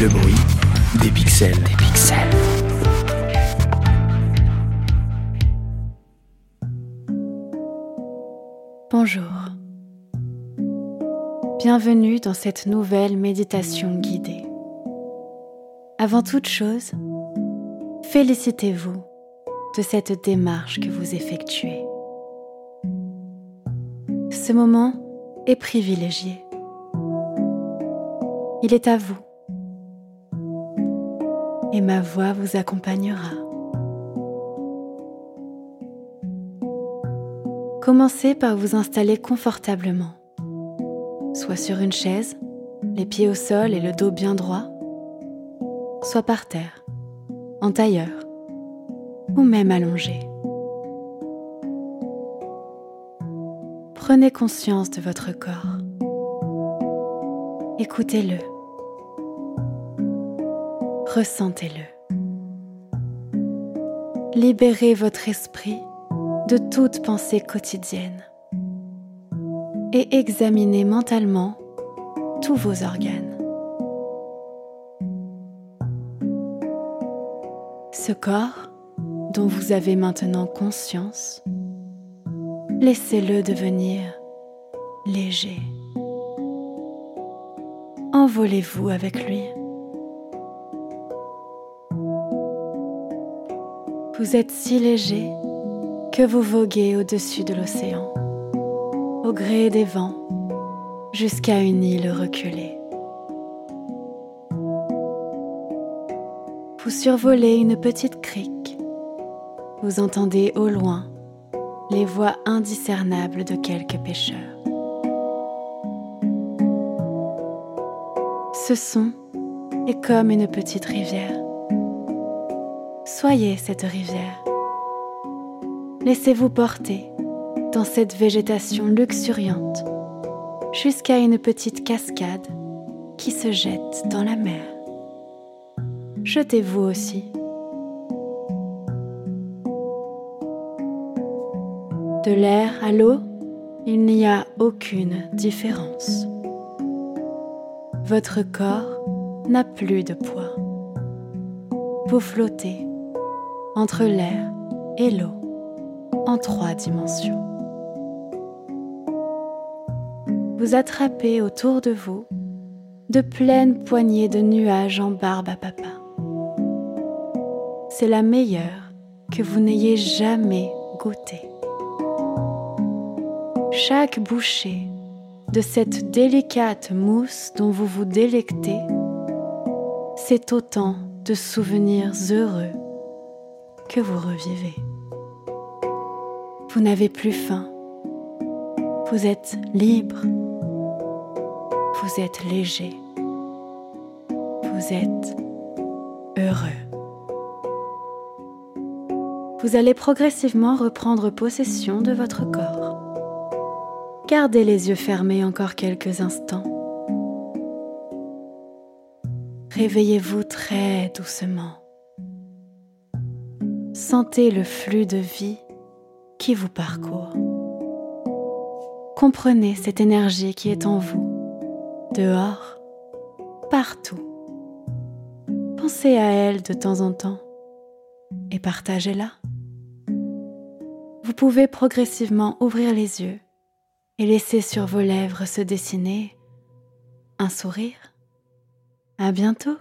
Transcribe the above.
Le bruit des pixels. Des pixels. Bonjour. Bienvenue dans cette nouvelle méditation guidée. Avant toute chose, félicitez-vous de cette démarche que vous effectuez. Ce moment est privilégié. Il est à vous. Et ma voix vous accompagnera. Commencez par vous installer confortablement, soit sur une chaise, les pieds au sol et le dos bien droit, soit par terre, en tailleur ou même allongé. Prenez conscience de votre corps. Écoutez-le. Ressentez-le. Libérez votre esprit de toute pensée quotidienne et examinez mentalement tous vos organes. Ce corps dont vous avez maintenant conscience, laissez-le devenir léger. Envolez-vous avec lui. Vous êtes si léger que vous voguez au-dessus de l'océan, au gré des vents, jusqu'à une île reculée. Vous survolez une petite crique. Vous entendez au loin les voix indiscernables de quelques pêcheurs. Ce son est comme une petite rivière. Soyez cette rivière. Laissez-vous porter dans cette végétation luxuriante jusqu'à une petite cascade qui se jette dans la mer. Jetez-vous aussi. De l'air à l'eau, il n'y a aucune différence. Votre corps n'a plus de poids. Vous flottez entre l'air et l'eau en trois dimensions. Vous attrapez autour de vous de pleines poignées de nuages en barbe à papa. C'est la meilleure que vous n'ayez jamais goûtée. Chaque bouchée de cette délicate mousse dont vous vous délectez, c'est autant de souvenirs heureux que vous revivez. Vous n'avez plus faim. Vous êtes libre. Vous êtes léger. Vous êtes heureux. Vous allez progressivement reprendre possession de votre corps. Gardez les yeux fermés encore quelques instants. Réveillez-vous très doucement. Sentez le flux de vie qui vous parcourt. Comprenez cette énergie qui est en vous, dehors, partout. Pensez à elle de temps en temps et partagez-la. Vous pouvez progressivement ouvrir les yeux et laissez sur vos lèvres se dessiner un sourire. À bientôt!